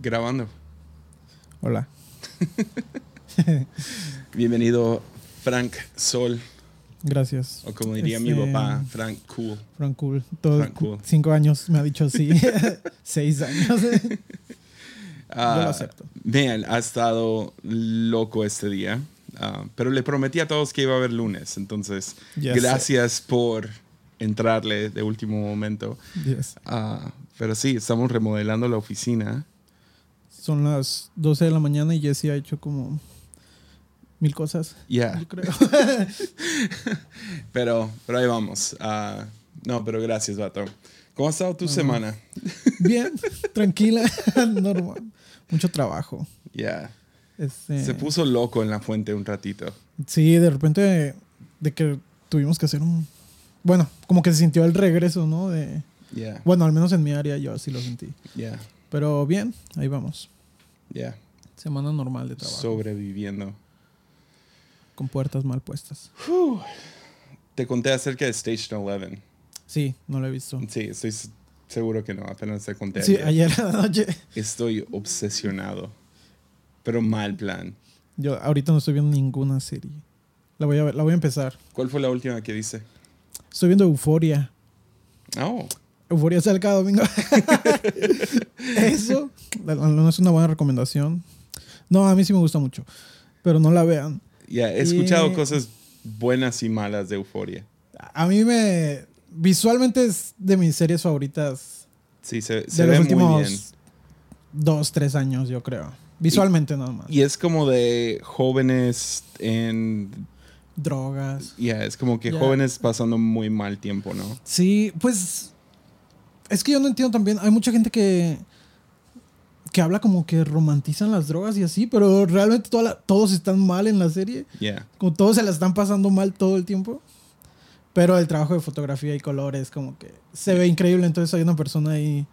Grabando. Hola. Bienvenido, Frank Sol. Gracias. O como diría mi Este, papá, Frank Cool. Frank Cool. Todos Frank Cool. cinco años me ha dicho así. Seis años. Ah, Yo lo acepto. Man, ha estado loco este día. Ah, pero le prometí a todos que iba a haber lunes. Entonces, gracias por entrarle de último momento. Yes. Ah, pero sí, estamos remodelando la oficina. Son las 12 de la mañana y Jesse ha hecho como mil cosas. Ya, Yo creo. pero, pero ahí vamos. Ah, no, pero gracias, Vato. ¿Cómo ha estado tu semana? Bien, tranquila, normal. Mucho trabajo. Ya. Este, Se puso loco en la fuente un ratito. Sí, de repente de que tuvimos que hacer un... Bueno, como que se sintió el regreso, ¿no? De, Ya, bueno, al menos en mi área yo así lo sentí. ya, Pero bien, ahí vamos. ya. Semana normal de trabajo. Sobreviviendo. con puertas mal puestas. Te conté acerca de Station 11. Sí, no lo he visto. Sí, estoy seguro que no. Apenas te conté Sí, ayer. ayer a la noche. Estoy obsesionado. Pero mal plan. Yo ahorita no estoy viendo ninguna serie. La voy a ver, la voy a empezar. ¿Cuál fue la última que dice? Estoy viendo Euforia. Oh, Euforia sale cada domingo. Eso no es una buena recomendación. No, a mí sí me gusta mucho. Pero no la vean. ya, he escuchado Y- cosas buenas y malas de Euforia. A mí me. Visualmente es de mis series favoritas Sí, se, se de ve los muy bien. dos, tres años, yo creo. Visualmente nada más. Y es como de jóvenes en... Drogas. Ya, es como que jóvenes pasando muy mal tiempo, ¿no? Sí, pues es que yo no entiendo también. Hay mucha gente que que habla como que romantizan las drogas y así, pero realmente toda la- todos están mal en la serie. Ya. Como todos se la están pasando mal todo el tiempo. Pero el trabajo de fotografía y colores como que se ve increíble. Entonces hay una persona ahí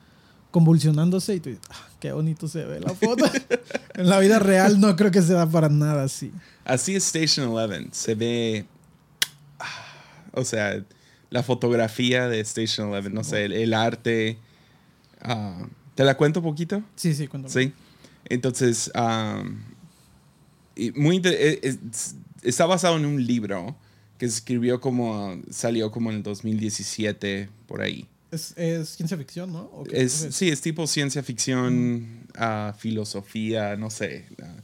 convulsionándose y tú dices, "Ah, qué bonito se ve la foto. en la vida real no creo que se da para nada así. Así es Station 11. Se ve. ah, O sea, la fotografía de Station 11, no sé, el, el arte. ah, ¿Te la cuento un poquito? Sí, sí, cuéntame. Sí. Entonces, y muy eh, es- está basado en un libro que se escribió como. salió como en el 2017, por ahí. Es, es ciencia ficción, ¿no? Sí, es tipo ciencia ficción, ah, filosofía, no sé. ah,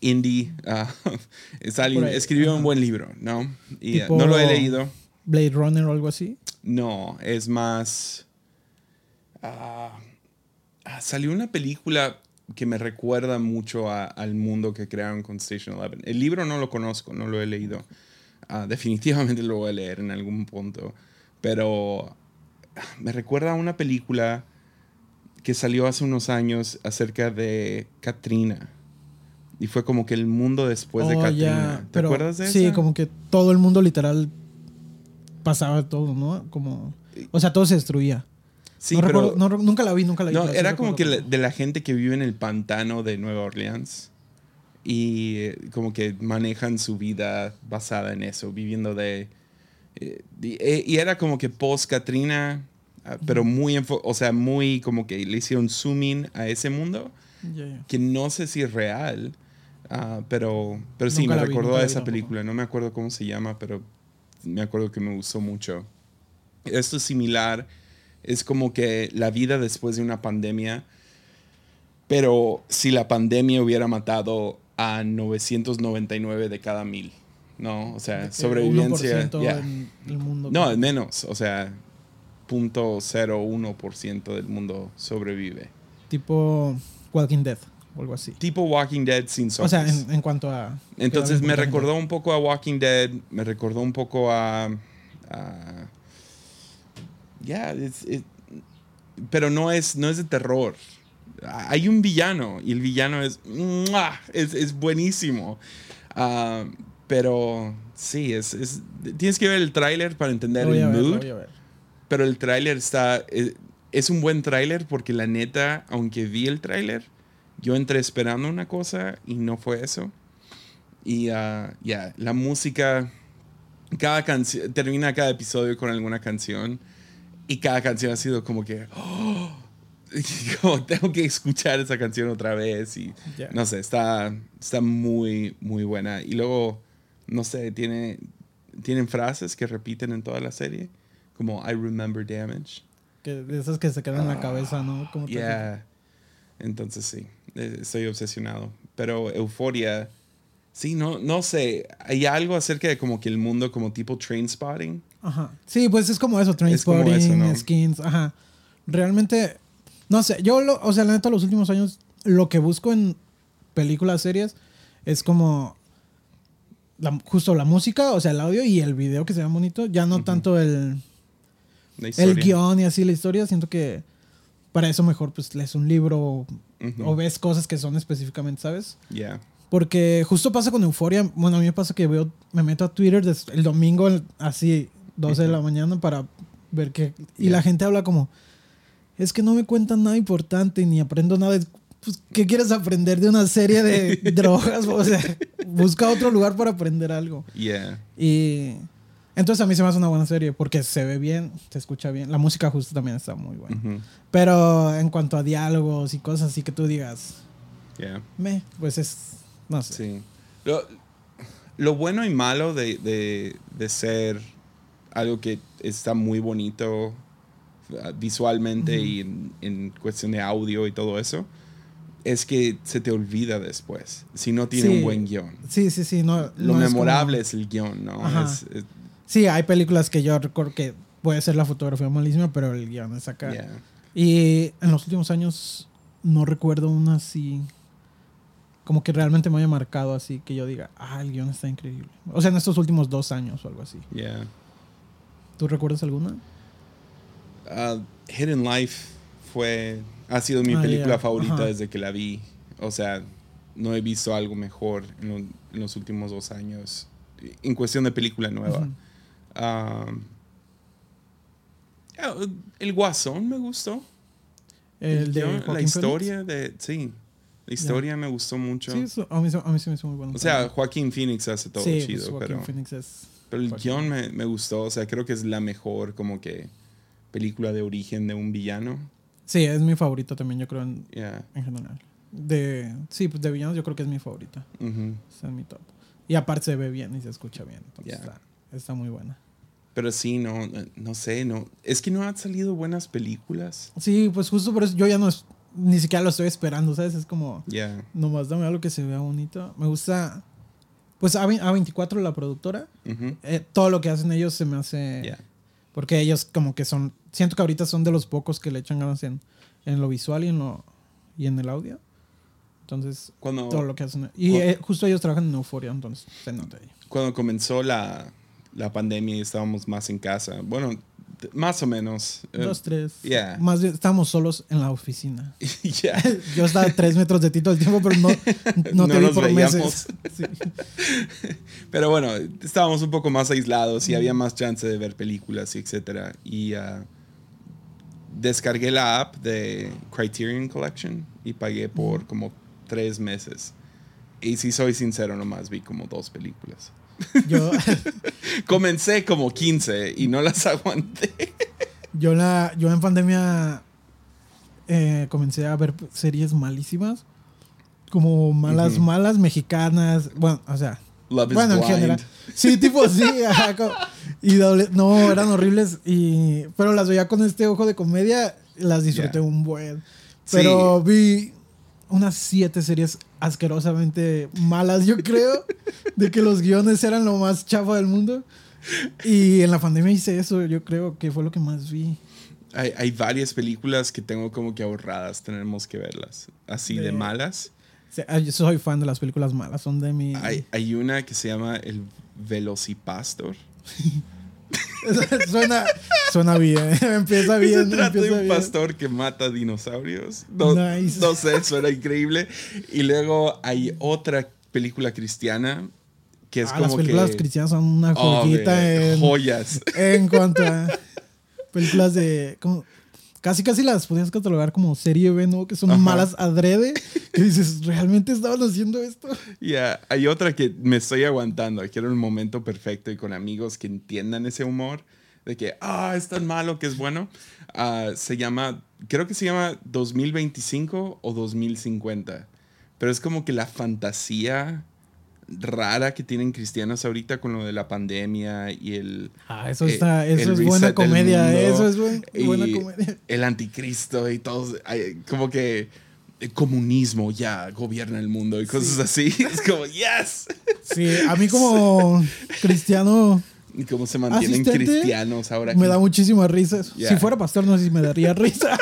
indie. ah, es alguien- Por ahí, escribió un buen libro, ¿no? Y ah, no lo he leído. Blade Runner o algo así. No, es más. ah, ah, salió una película que me recuerda mucho a- al mundo que crearon con Station 11. El libro no lo conozco, no lo he leído. Ah, definitivamente lo voy a leer en algún punto. Pero me recuerda a una película que salió hace unos años acerca de Katrina. Y fue como que el mundo después de Oh, Katrina. ¿Te pero acuerdas de eso? Sí, como que todo el mundo literal pasaba todo, ¿no? Como, o sea, todo se destruía. Sí, no pero recuerdo- no nunca la vi, nunca la vi. No, sí era como que la- de la gente que vive en el pantano de Nueva Orleans y eh, como que manejan su vida basada en eso, viviendo de... eh, y, eh, y era como que post Katrina, ah, pero muy, o sea, muy como que le hicieron zooming a ese mundo, Ya, ya. que no sé si es real, ah, pero, pero sí, Nunca me vi, recordó nunca a vi esa película, no me acuerdo cómo se llama, pero me acuerdo que me gustó mucho. Esto es similar, es como que la vida después de una pandemia, pero si la pandemia hubiera matado a 999 de cada mil, ¿no? O sea, sobrevivencia. 1% ya. en el mundo. No, es menos, o sea, 0.01% del mundo sobrevive. Tipo Walking Dead o algo así. Tipo Walking Dead sin O zombies. sea, en, en cuanto a. Entonces me recordó un poco a Walking Dead, me recordó un poco a... a- ya, es- es- pero no es, no es de terror. Hay un villano y el villano es, es, es buenísimo. Ah, pero sí, es, es- tienes que ver el tráiler para entender a el ver, mood. voy a ver. Pero el tráiler está... Es, es un buen tráiler porque la neta, aunque vi el tráiler, yo entré esperando una cosa y no fue eso. Y ah, ya, la música... Cada canción... Termina cada episodio con alguna canción. Y cada canción ha sido como que... ¡oh! como tengo que escuchar esa canción otra vez y no sé, está, está muy, muy buena. Y luego, no sé, tiene, tienen frases que repiten en toda la serie, como I remember damage. Que de esas que se quedan en la cabeza, ¿no? Como Yeah. Entonces sí, eh, estoy obsesionado. Pero Euforia, sí, no, no sé, hay algo acerca de como que el mundo como tipo train spotting. Ajá. Sí, pues es como eso, eso, ¿no? skins, ajá. Realmente, no sé, yo, lo, o sea, la neta, los últimos años, lo que busco en películas, series, es como la- justo la música, o sea, el audio y el video que se vea bonito, ya no tanto el, el guion y así la historia, siento que para eso mejor pues lees un libro o, Ujú. o ves cosas que son específicamente, ¿sabes? Yeah. Porque justo pasa con Euforia. Bueno, a mí me pasa que veo, me meto a Twitter el domingo, así, 12 de la mañana, para ver qué. Y Ya. la gente habla como: Es que no me cuentan nada importante ni aprendo nada. Pues, ¿qué quieres aprender de una serie de drogas? O sea, busca otro lugar para aprender algo. Yeah. Y. Entonces a mí se me hace una buena serie porque se ve bien, se escucha bien. La música justo también está muy buena. Ujú. Pero en cuanto a diálogos y cosas así que tú digas, Yeah. me, pues es. No sé. Sí. Lo, lo bueno y malo de, de, de ser algo que está muy bonito uh, visualmente y en, en cuestión de audio y todo eso, es que se te olvida después, si no tiene Sí. un buen guion. Sí, sí, sí. No, Lo no es memorable como- es, el guion, ¿no? Es- es- Sí, hay películas que yo recuerdo que puede ser la fotografía malísima, pero el guion es acá. yeah. Y en los últimos años no recuerdo una así. Como que realmente me haya marcado así, que yo diga, ah, el guion está increíble. O sea, en estos últimos dos años o algo así. Yeah. ¿Tú recuerdas alguna? Uh, Hidden Life fue, ha sido mi Ah, película favorita Ajá. desde que la vi. O sea, no he visto algo mejor en, lo- en los últimos dos años en cuestión de película nueva. Ah, el Guasón me gustó. El de la historia de... Sí, la historia me gustó mucho. Phoenix. Sí, eso- a, mí, a mí sí me hizo muy bueno. o sea, Joaquín Phoenix hace todo sí, pues, chido, Joaquín pero, Phoenix es... pero el Joaquín. guion me, me gustó. O sea, creo que es la mejor como que película de origen de un villano. Sí, es mi favorito también, yo creo, en, Yeah. en general. De, sí, pues de villanos yo creo que es mi favorita. Está en mi top. Y aparte se ve bien y se escucha bien. Entonces está, está muy buena. Pero sí, no, no sé, no. Es que no han salido buenas películas. Sí, pues justo por eso yo ya no es- ni siquiera lo estoy esperando, ¿sabes? Es como, Ya. nomás dame algo que se vea bonito. Me gusta, pues A- A24, la productora, Ujú. eh, todo lo que hacen ellos se me hace... Ya. Porque ellos como que son, siento que ahorita son de los pocos que le echan ganas en, en lo visual y en, lo, y en el audio. Entonces, Cuando, todo lo que hacen. Y eh, justo ellos trabajan en Euphoria, entonces se nota ahí. cuando comenzó la, la pandemia y estábamos más en casa, bueno, más o menos. eh, Dos, tres. yeah. Más bien, estábamos solos en la oficina. ya. Yo estaba a tres metros de ti todo el tiempo, pero no, no, No te vi nos por veíamos. meses. Sí. Pero bueno, estábamos un poco más aislados y había más chance de ver películas y etcétera. Y ah, descargué la app de Criterion Collection y pagué por como tres meses. Y si soy sincero, nomás vi como dos películas. Yo, Comencé como 15 y no las aguanté. yo, la, yo en pandemia eh, comencé a ver series malísimas. Como malas, malas mexicanas. Bueno, o sea, Love is bueno, en Blind. general. Sí, tipo sí. ajá, como- y doble- no, eran horribles. Y, pero las veía con este ojo de comedia. Las disfruté un buen. Sí. Pero vi unas siete series asquerosamente malas, yo creo. de que los guiones eran lo más chafa del mundo. Y en la pandemia hice eso, yo creo que fue lo que más vi. Hay, hay varias películas que tengo como que ahorradas, tenemos que verlas. Así de, De- malas. Ah, yo soy fan de las películas malas, son de mi... Hay, hay una que se llama El Velocipastor. suena, suena bien, empieza bien. se trata de un bien. pastor que mata dinosaurios. No, Nice. no sé, suena increíble. Y luego hay otra película cristiana que es Ah, las como películas que... cristianas son una Oh, joyita en, joyas. en cuanto a películas de... casi casi las podrías catalogar como serie B, ¿no? Que son Ajá. malas adrede. Que dices, ¿realmente estaban haciendo esto? Ya, hay otra que me estoy aguantando. Quiero el momento perfecto y con amigos que entiendan ese humor. de que, ah, es tan malo que es bueno. Ah, se llama, creo que se llama 2025 o 2050. Pero es como que la fantasía rara que tienen cristianos ahorita con lo de la pandemia y el... Ah, eso, está, eso es buena comedia, eso es buena comedia. El anticristo y todo, como que el comunismo ya gobierna el mundo y cosas así. Es como, yes. Sí, a mí como cristiano... ¿Y cómo se mantienen cristianos ahora? Me da muchísima risa. Si fuera pastor no sé si me daría risa.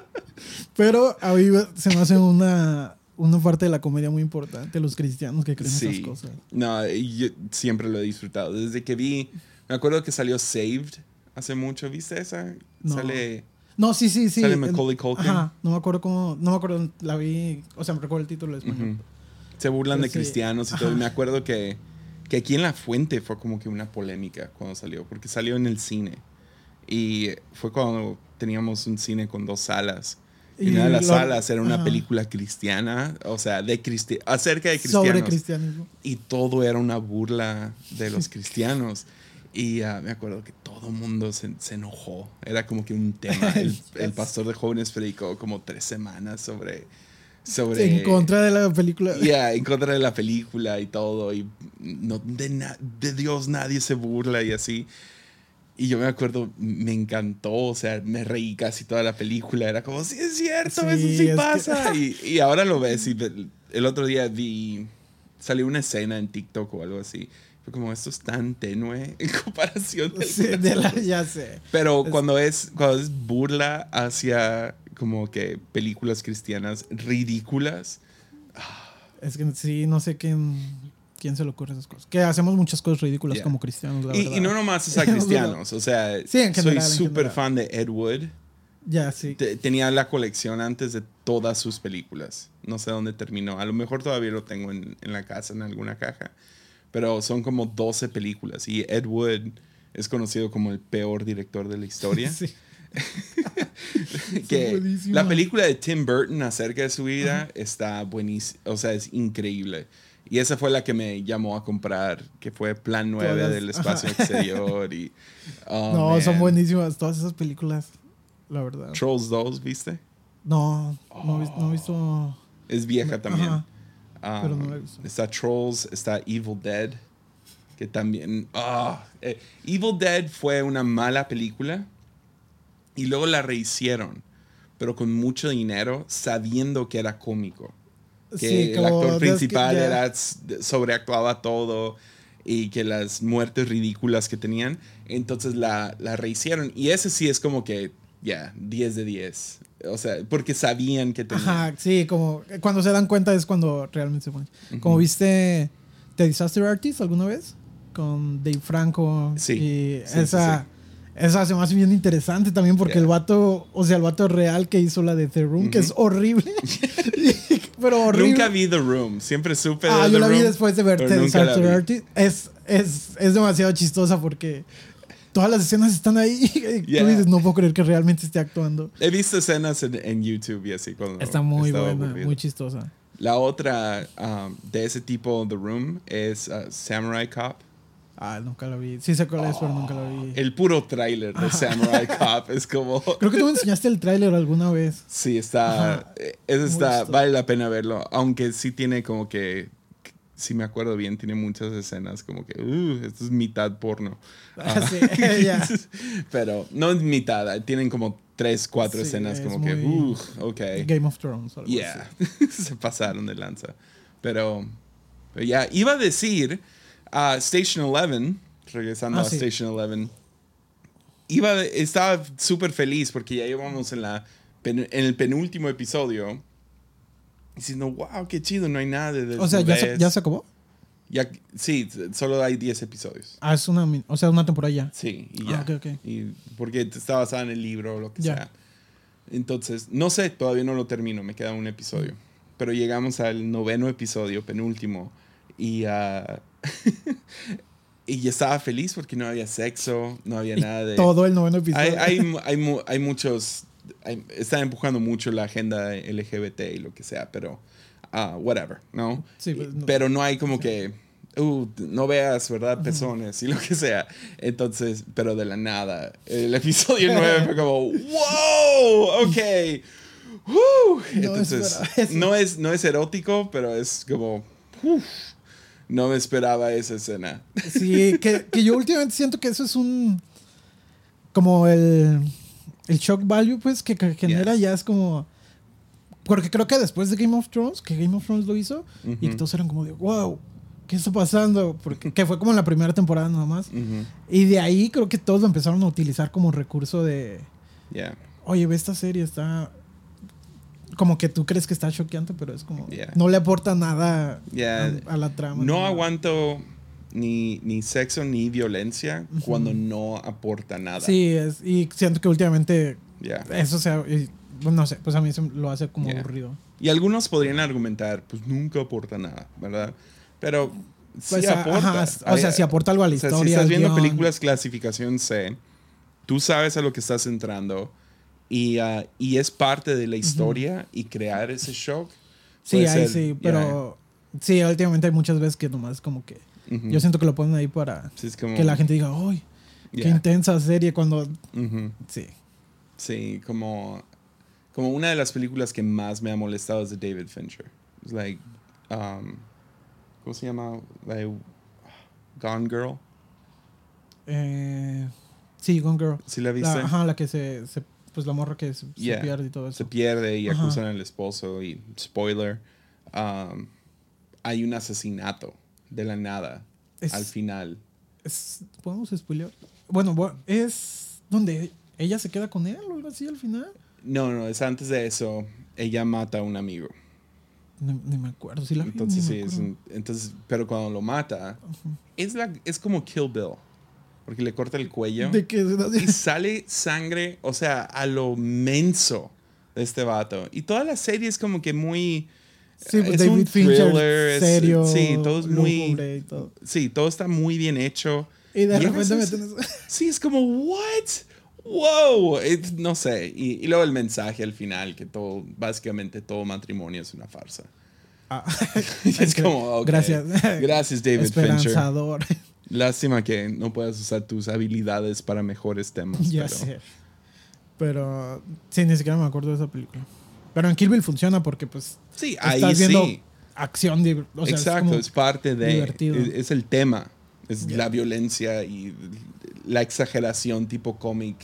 Pero a mí se me hace una una parte de la comedia muy importante, los cristianos que creen esas cosas. No, yo siempre lo he disfrutado. Desde que vi, me acuerdo que salió Saved hace mucho, ¿viste esa? No. Sale... No, sí, sí, sí. Sale Macaulay Culkin. Ajá, no me acuerdo cómo, no me acuerdo, la vi, o sea, me recuerdo el título de español. Se burlan de cristianos y todo. Y me acuerdo que, que aquí en La Fuente fue como que una polémica cuando salió, porque salió en el cine. Y fue cuando teníamos un cine con dos salas. Y, una de las salas era una película cristiana, o sea, de cristi acerca de cristianos. Sobre cristianismo. Y todo era una burla de los cristianos. Y uh, me acuerdo que todo el mundo se, se, enojó. Era como que un tema. El, el, pastor de jóvenes predicó como tres semanas sobre... sobre en contra de la película. Ya, yeah, en contra de la película y todo. Y no, de, de Dios nadie se burla y así. Y yo me acuerdo, me encantó, o sea, me reí casi toda la película. Era como, sí, es cierto, eso sí pasa. Y, y, ahora lo ves. Y el otro día vi, salió una escena en TikTok o algo así. Fue como, esto es tan tenue en comparación sí, de la, ya sé. Pero cuando, es, cuando es burla hacia como que películas cristianas ridículas. Es que sí, no sé qué ¿Quién se le ocurre esas cosas? Que hacemos muchas cosas ridículas como cristianos, la y, verdad. y, no nomás es a cristianos, o sea, soy súper fan de Ed Wood. Ya, sí. tenía la colección antes de todas sus películas. No sé dónde terminó. A lo mejor todavía lo tengo en, en la casa, en alguna caja. Pero son como 12 películas. Y Ed Wood es conocido como el peor director de la historia. sí. que la película de Tim Burton acerca de su vida está buenísima. O sea, es increíble. Y esa fue la que me llamó a comprar, que fue Plan 9 del espacio exterior. Y, oh, no, son buenísimas todas esas películas, la verdad. Trolls 2, ¿viste? No, no, he visto. Es vieja también. Um, pero no la he visto. Está Trolls, está Evil Dead, que también... Oh, eh, Evil Dead fue una mala película y luego la rehicieron, pero con mucho dinero, sabiendo que era cómico que el actor principal era sobreactuaba todo y que las muertes ridículas que tenían, entonces la, la rehicieron. Y ese sí es como que, ya, 10 de 10. O sea, porque sabían que tenían. Ajá, sí, como cuando se dan cuenta es cuando realmente se ponen. Como viste The Disaster Artist alguna vez con Dave Franco. Sí. Y esa. Esa se me hace bien interesante también porque el vato, o sea, el vato real que hizo la de The Room, que es horrible. pero horrible. Nunca vi The Room, siempre supe Ah, yo la vi después de ver The Es, es, es demasiado chistosa porque todas las escenas están ahí. Y Tú dices, no puedo creer que realmente esté actuando. He visto escenas en, en YouTube y así. Cuando Está muy buena, muy chistosa. La otra um, de ese tipo, The Room, es uh, Samurai Cop. Ah, nunca lo vi. Sí sé cuál es, pero nunca lo vi. El puro tráiler de Samurai Cop es como... Creo que tú me enseñaste el tráiler alguna vez. Sí, está... Eh, Eso está... Vale la pena verlo. Aunque sí tiene como que... Si me acuerdo bien, tiene muchas escenas como que... Uh, esto es mitad porno. Ah, sí, ya. pero no es mitad. Tienen como tres, cuatro escenas como que... Uh, ok. Game of Thrones. Algo yeah. Se pasaron de lanza. Pero... pero ya, iba a decir Uh, Station 11, regresando ah, a Station 11, iba, estaba súper feliz porque ya íbamos en, la, en el penúltimo episodio diciendo, wow, qué chido, no hay nada de... O sea, ¿ya se, ¿ya se, acabó? Ya, sí, solo hay 10 episodios. Ah, es una, o sea, una temporada ya. Sí, y ya. Ah, okay, okay. Y porque está basada en el libro o lo que sea. Entonces, no sé, todavía no lo termino, me queda un episodio. Pero llegamos al noveno episodio, penúltimo, y uh, y estaba feliz porque no había sexo, no había nada de... Todo el noveno episodio. Hay, hay, hay, muchos... están empujando mucho la agenda LGBT y lo que sea, pero... Uh, whatever, ¿no? Sí, pues, no, pero no hay como que... uh, no veas, ¿verdad? Pezones y lo que sea. Entonces, pero de la nada, el episodio 9 fue como, wow, ok. Woo. Entonces, no es, no es erótico, pero es como, uf, no me esperaba esa escena. Sí, que, que yo últimamente siento que eso es un, como el, el shock value, pues, que, que genera Yes. ya es como... Porque creo que después de Game of Thrones, que Game of Thrones lo hizo, y que todos eran como de, wow, ¿qué está pasando? Porque que fue como en la primera temporada nada más. Y de ahí creo que todos lo empezaron a utilizar como recurso de, Yeah. oye, ve esta serie, está... Como que tú crees que está choqueante, pero es como... Yeah. No le aporta nada Yeah. a, a la trama. No aguanto ni, ni sexo ni violencia cuando no aporta nada. Sí, es, y siento que últimamente Yeah. eso sea... y, bueno, no sé, pues a mí se lo hace como aburrido. Y algunos podrían argumentar, pues nunca aporta nada, ¿verdad? Pero sí Pues, aporta. ajá, o sea, si aporta algo a la O sea, historia, si estás viendo guion. películas clasificación C, tú sabes a lo que estás entrando y, ah, y es parte de la historia y crear ese shock. Sí, puede ahí ser, sí, yeah. pero... Sí, últimamente hay muchas veces que nomás como que... Yo siento que lo ponen ahí para Sí, es como- que la gente diga, ¡ay! ¡Qué intensa serie! Cuando... Sí. Sí, como, como una de las películas que más me ha molestado es de David Fincher. Es like, um, ¿cómo se llama? Like, Gone Girl. Eh, sí, Gone Girl. ¿Sí la La, viste? ajá, la que se, se- Pues la morra que se, pierde y todo eso. Se pierde y Ajá. acusan al esposo y spoiler. um, hay un asesinato de la nada Es- al final. Es- ¿Podemos spoilear? Bueno, bu- es donde ella se queda con él o algo así al final. No, no, es antes de eso. Ella mata a un amigo. Ni, ni me acuerdo. Sí la vi, Entonces, sí, es un- entonces, pero cuando lo mata, es, la, es como Kill Bill. Porque le corta el cuello. De que... y sale sangre, o sea, a lo menso de este vato. Y toda la serie es como que muy... Sí, pues es David un thriller, es- serio, sí, todo es muy- y todo. Sí, todo está muy bien hecho. Y de a repente veces- eso. Sí, es como, ¿what? ¡Wow! Es- no sé. Y, y luego el mensaje al final, que todo, básicamente todo matrimonio es una farsa. Ah, es como, ok. Gracias. Gracias, David Fincher. Lástima que no puedas usar tus habilidades para mejores temas. ya pero- sé. Pero sí, ni siquiera me acuerdo de esa película. Pero en Kill Bill funciona porque pues Sí, ahí estás viendo sí. acción. O sea, Exacto, es es, parte de. divertido. Es, es el tema. Es Ya. la violencia y la exageración tipo cómic,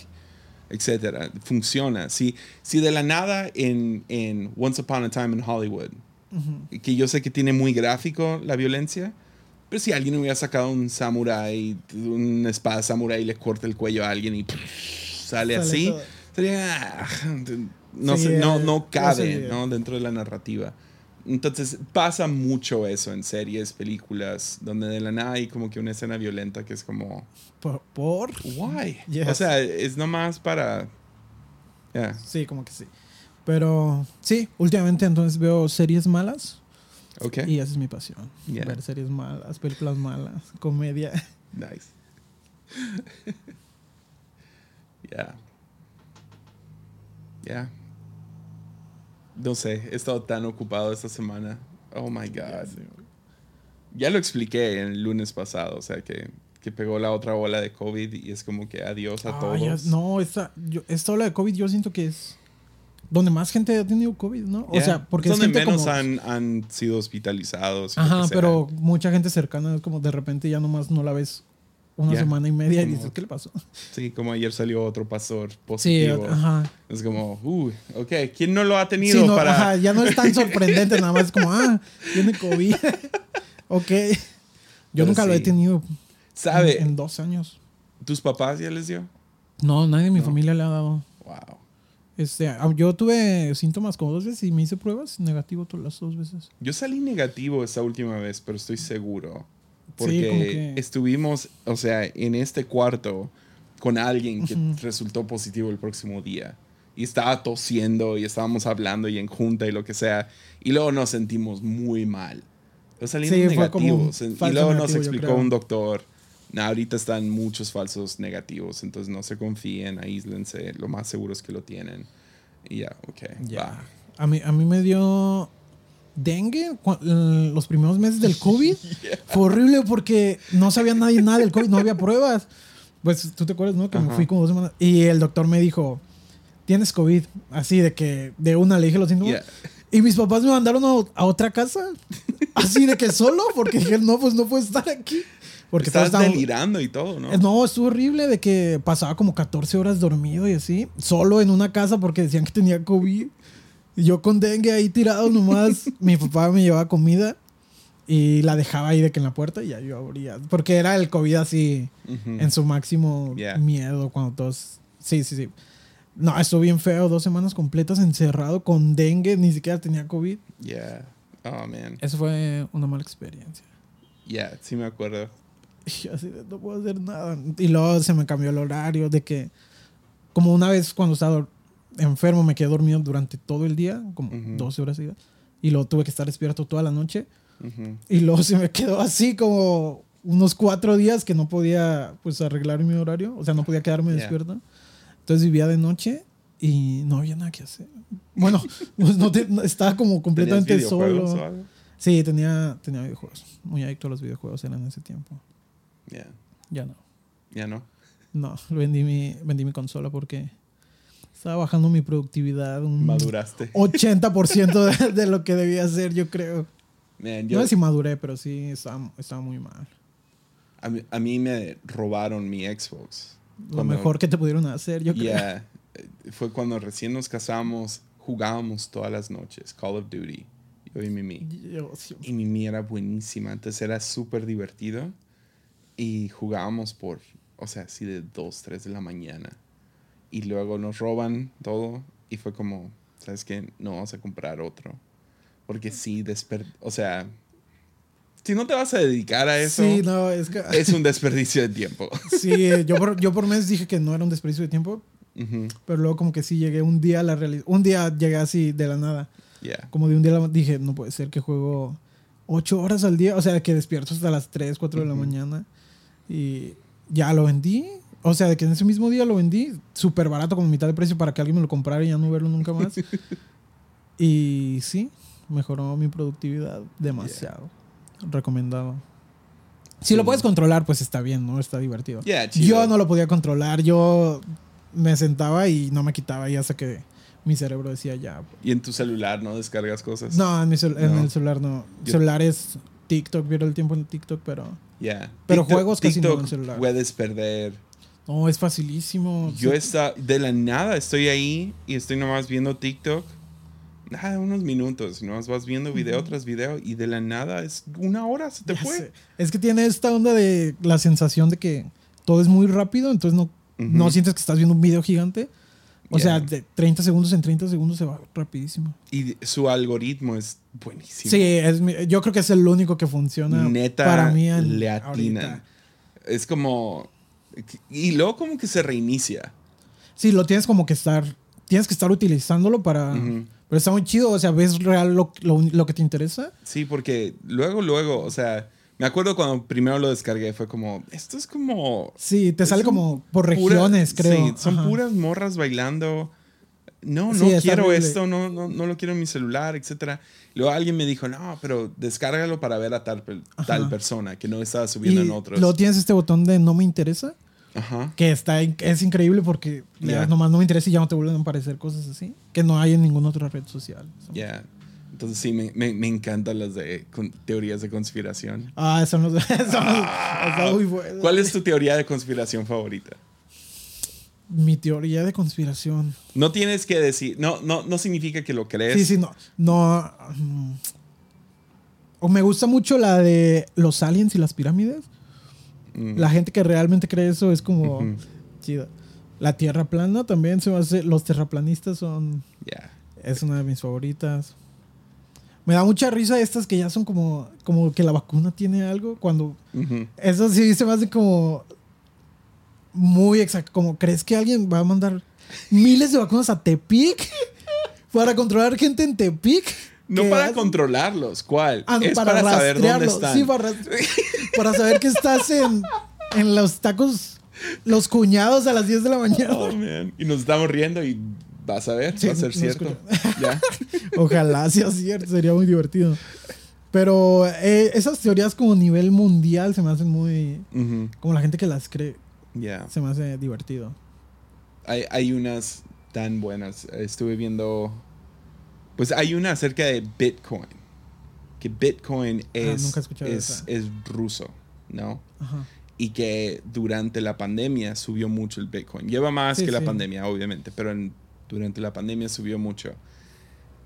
etcétera. Funciona. Si, si de la nada en, en Once Upon a Time in Hollywood, Ujú. que yo sé que tiene muy gráfico la violencia, pero si alguien hubiera sacado un samurái, una espada samurái y le corta el cuello a alguien y sale, Sale así, todo. sería. ah, No, Sí, sé, no, no cabe dentro de la narrativa. Entonces pasa mucho eso en series, películas, donde de la nada hay como que una escena violenta que es como, por, por- why? Yes. O sea, es nomás para... Yeah. Sí, como que sí. Pero sí, últimamente entonces veo series malas Ok. y esa es mi pasión. Yeah. Ver series malas, películas malas, comedia. Nice. yeah. Yeah. No sé, he estado tan ocupado esta semana. Oh my God. Ya lo expliqué el lunes pasado, o sea, que, que pegó la otra ola de COVID y es como que adiós a Ah, todos. ya- no, esta, yo, esta ola de COVID yo siento que es donde más gente ha tenido COVID, ¿no? O Yeah. sea, porque Es es donde gente menos como... han, han sido hospitalizados. y Ajá, pero mucha gente cercana es como de repente ya nomás no la ves una Ya. semana y media y Como- dices, ¿qué le pasó? Sí, como ayer salió otro pastor Sí, positivo. ajá. Es como, uh, ok, ¿quién no lo ha tenido Sí, no, para...? ajá, ya no es tan sorprendente, nada más es como, ah, tiene COVID. ok. Yo Pero nunca lo he sí. tenido ¿Sabe? en, en dos años. ¿Tus papás ya les dio? No, nadie de mi No. familia le ha dado. Wow. Este, ah, yo tuve síntomas como dos veces y me hice pruebas negativo todas las dos veces. Yo salí negativo esa última vez, pero estoy seguro. Sí, Porque que- estuvimos, o sea, en este cuarto con alguien que Ujú. resultó positivo el próximo día. Y estaba tosiendo y estábamos hablando y en junta y lo que sea. Y luego nos sentimos muy mal. Lo salimos Sí, negativos. Y luego nos negativo, yo explicó un doctor. "Nah, ahorita están muchos falsos negativos, entonces no se confíen, aíslense. Lo más seguro es que lo tienen. Y ya, ok, Ya. va. A mí, a mí me dio dengue, los primeros meses del COVID, fue horrible porque no sabía nadie nada del COVID, no había pruebas. Pues tú te acuerdas, ¿no? Que me fui como dos semanas. Y el doctor me dijo, tienes COVID. Así de que de una le dije los síntomas. Yeah. Y mis papás me mandaron a, a otra casa. Así de que solo, porque dije, no, pues no puedo estar aquí. Porque Estás estaban- delirando y todo, ¿no? No, estuvo horrible de que pasaba como 14 horas dormido y así, solo en una casa porque decían que tenía COVID. Y yo con dengue ahí tirado nomás. Mi papá me llevaba comida y la dejaba ahí de que en la puerta y ya yo abría. Porque era el COVID así Ujú. en su máximo Yeah. miedo cuando todos... Sí, sí, sí. No, estuvo bien feo, dos semanas completas encerrado con dengue, ni siquiera tenía COVID. Yeah. Oh, man. Eso fue una mala experiencia. Yeah, sí me acuerdo. Y así no puedo hacer nada. Y luego se me cambió el horario de que, como una vez cuando estaba enfermo, me quedé dormido durante todo el día, como Ujú. 12 horas seguidas. Y luego tuve que estar despierto toda la noche. Ujú. Y luego se me quedó así como unos cuatro días que no podía pues arreglar mi horario. O sea, no podía quedarme Yeah. despierto. Entonces vivía de noche y no había nada que hacer. Bueno, pues no te- no- estaba como ¿Tenías completamente solo. Sí, tenía, tenía videojuegos. Muy adicto a los videojuegos era en ese tiempo. Yeah. Ya no. Ya no. No, vendí mi, vendí mi consola porque estaba bajando mi productividad un Maduraste. 80% de, de lo que debía hacer, yo creo. Man, yo, No sé si maduré, pero sí estaba, estaba muy mal. a, mí, a mí me robaron mi Xbox. Lo Cuando- mejor que te pudieron hacer, yo creo. Yeah. Eh, Fue cuando recién nos casamos, jugábamos todas las noches Call of Duty. Yo y Mimi. Sí. Y Mimi era buenísima. Entonces era súper divertido. Y jugábamos por, o sea, así de 2, 3 de la mañana. Y luego nos roban todo. Y fue como, ¿sabes qué? No vamos a comprar otro. Porque sí, desper o sea, si no te vas a dedicar a eso, Sí, no, es que. es un desperdicio de tiempo. Sí, yo por, yo por mes dije que no era un desperdicio de tiempo, Ujú. pero luego como que sí llegué un día a la realidad. Un día llegué así de la nada. Yeah. Como de un día a la- dije, no puede ser que juego ocho horas al día. O sea, que despierto hasta las 3, 4 de la mañana. Y ya lo vendí. O sea, de que en ese mismo día lo vendí súper barato, como mitad de precio para que alguien me lo comprara y ya no verlo nunca más. y sí, mejoró mi productividad demasiado. Recomendado. Si lo puedes controlar, pues está bien, ¿no? Está divertido. Yeah. Yo no lo podía controlar. Yo me sentaba y no me quitaba y hasta que mi cerebro decía ya. Y en tu celular no descargas cosas. No, en, mi cel- en No. el celular no. Yo- celular es TikTok, pierdo el tiempo en TikTok, pero Yeah. Pero TikTok- juegos casi no en TikTok celular. puedes perder. no, es facilísimo. Yo está de la nada estoy ahí y estoy nomás viendo TikTok. Nada, unos minutos. Nomás vas viendo video tras video y de la nada es una hora, se te Ya fue. sé. Es que tiene esta onda de la sensación de que todo es muy rápido, entonces no, no sientes que estás viendo un video gigante. O Yeah. sea, de 30 segundos en 30 segundos se va rapidísimo. Y su algoritmo es buenísimo. Sí, es yo creo que es el único que funciona Neta para mí. en- le ahorita. Es como. Y luego como que se reinicia. Sí, lo tienes como que estar. Tienes que estar utilizándolo para. Pero está muy chido, o sea, ves real lo, lo, lo que te interesa. Sí, porque luego, luego, o sea, me acuerdo cuando primero lo descargué, fue como, esto es como... Sí, te sale como por pura- regiones, creo. Sí, son Ajá. puras morras bailando. No, Sí, no está quiero esto, no, no, no lo quiero en mi celular, etcétera. Luego alguien me dijo, no, pero descárgalo para ver a tal, tal persona que no estaba Y subiendo en otros. luego tienes este botón de no me interesa, Ajá. que está es increíble porque le Ya. das nomás no me interesa y ya no te vuelven a aparecer cosas así, que no hay en ninguna otra red social. Ya. Entonces sí, me, me, me encantan las de con- teorías de conspiración. Ah, son los, son los- está muy bueno. ¿Cuál es tu teoría de conspiración favorita? Mi teoría de conspiración. No tienes que decir, no, no, no significa que lo crees. Sí, sí, no. No. mm. O me gusta mucho la de los aliens y las pirámides. Mm. La gente que realmente cree eso es como chida. La tierra plana también se me hace. Los terraplanistas son. Ya. Es una de mis favoritas. Me da mucha risa estas que ya son como. Como que la vacuna tiene algo. Cuando. Ujú. Eso sí se me hace como. Muy exacto. Como crees que alguien va a mandar miles de vacunas a Tepic para controlar gente en Tepic. No ¿Qué para hacen? controlarlos, ¿cuál? Ah, es para, para, saber dónde están. Sí, para, para saber que estás en, en los tacos, los cuñados a las 10 de la mañana. Oh, man. Y nos estamos riendo y Vas a ver, Sí, va a ser no cierto. Ya. Ojalá sea cierto, sería muy divertido. Pero eh, esas teorías como nivel mundial se me hacen muy... Como la gente que las cree, ya. se me hace divertido. Hay, hay unas tan buenas. Estuve viendo. Pues hay una acerca de Bitcoin. Que Bitcoin es, Ah, he escuchado es, es ruso, ¿no? Ajá. Y que durante la pandemia subió mucho el Bitcoin. Lleva más Sí, que la sí. pandemia, obviamente, pero en- durante la pandemia subió mucho.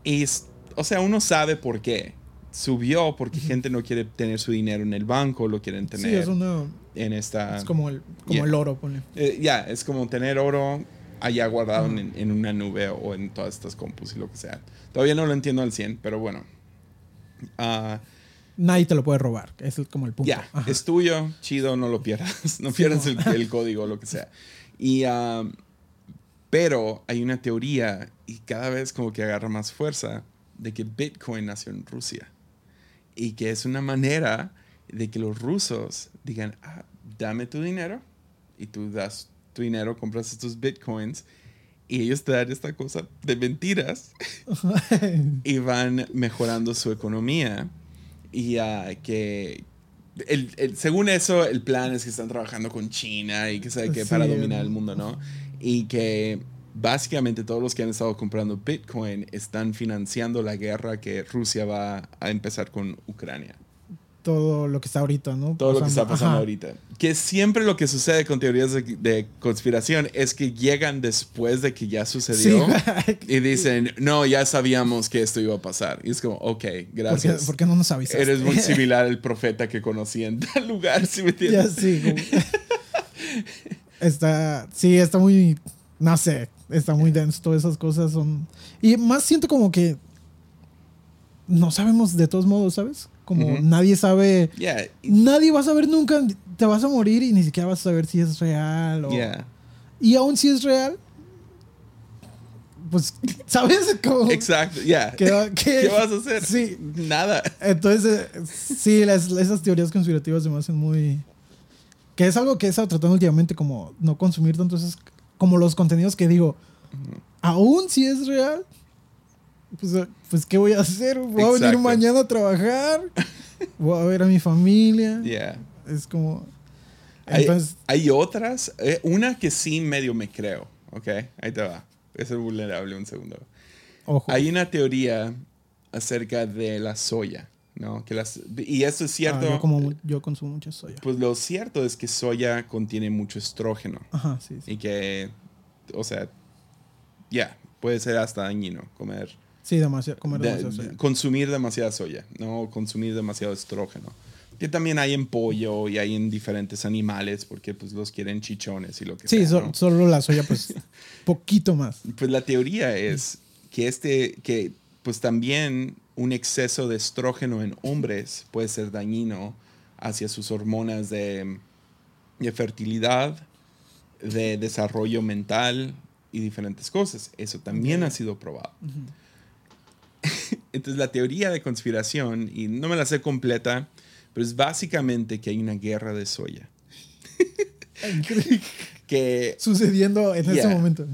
Y, o sea, uno sabe por qué. Subió porque gente no quiere tener su dinero en el banco, lo quieren tener Sí, es, una, en esta... es como el, como yeah. el oro, ponle. Eh, ya, es como tener oro allá guardado Ujú. en, en una nube o en todas estas compus y lo que sea. Todavía no lo entiendo al 100, pero bueno. Ah, Nadie te lo puede robar. Es como el punto. ya, Ajá. es tuyo, chido, no lo pierdas. No Sí, pierdas no. el, el código o lo que sea. Y, ah, pero hay una teoría y cada vez como que agarra más fuerza de que Bitcoin nació en Rusia. Y que es una manera de que los rusos digan, ah, dame tu dinero y tú das tu dinero, compras estos bitcoins y ellos te dan esta cosa de mentiras y van mejorando su economía y ah, que el- el- según eso el plan es que están trabajando con China y que sabe que Sí, para dominar el mundo, ¿no? Y que básicamente todos los que han estado comprando Bitcoin están financiando la guerra que Rusia va a empezar con Ucrania. Todo lo que está ahorita, ¿no? Todo lo que está pasando Ajá. ahorita. Que siempre lo que sucede con teorías de, de conspiración es que llegan después de que ya Sí, sucedió. Y dicen, no, ya sabíamos que esto iba a pasar. Y es como, ok, ¿Por qué, gracias. por qué no nos avisaste? Eres muy similar al profeta que conocí en tal lugar, ¿sí me Ya entiendes? sí. como- está, sí, está muy, no sé, está muy denso. Todas esas cosas son... Y más siento como que no sabemos de todos modos, ¿sabes? Como nadie sabe... Yeah, Nadie va a saber nunca, te vas a morir y ni siquiera vas a saber si es real o... yeah. Y aún si es real, pues, ¿sabes? Como, Exacto, yeah. ¿qué, qué- ¿Qué vas a hacer? Sí, Nada. entonces, eh, sí, las- esas teorías conspirativas se me hacen muy... Que es algo que he estado tratando últimamente, como no consumir tanto esos... Como los contenidos que digo, aún si es real, pues, pues ¿qué voy a hacer? Voy a venir Exacto. mañana a trabajar, voy a ver a mi familia. Yeah. Es como... Hay, Entonces, hay otras, eh, una que sí medio me creo, ¿ok? Ahí te va. Ser vulnerable un segundo. ojo. Hay una teoría acerca de la soya, ¿no? Que las, y esto es Ah, cierto. yo, como, yo consumo mucha soya. Pues lo cierto es que soya contiene mucho estrógeno Ajá, sí, sí. y que, o sea, ya, puede ser hasta dañino comer, Sí, demasiado, comer de- demasiado soya. consumir demasiada soya, no consumir demasiado estrógeno. Que también hay en pollo y hay en diferentes animales porque pues los quieren chichones y lo que Sí, sea. so- ¿no? solo la soya, pues, poquito más. Pues la teoría es que este, que pues también un exceso de estrógeno en hombres puede ser dañino hacia sus hormonas de, de fertilidad, de desarrollo mental y diferentes cosas. Eso también ha sido probado. Entonces la teoría de conspiración, y no me la sé completa, pero es básicamente que hay una guerra de soya. Que Sucediendo en ese Yeah. momento.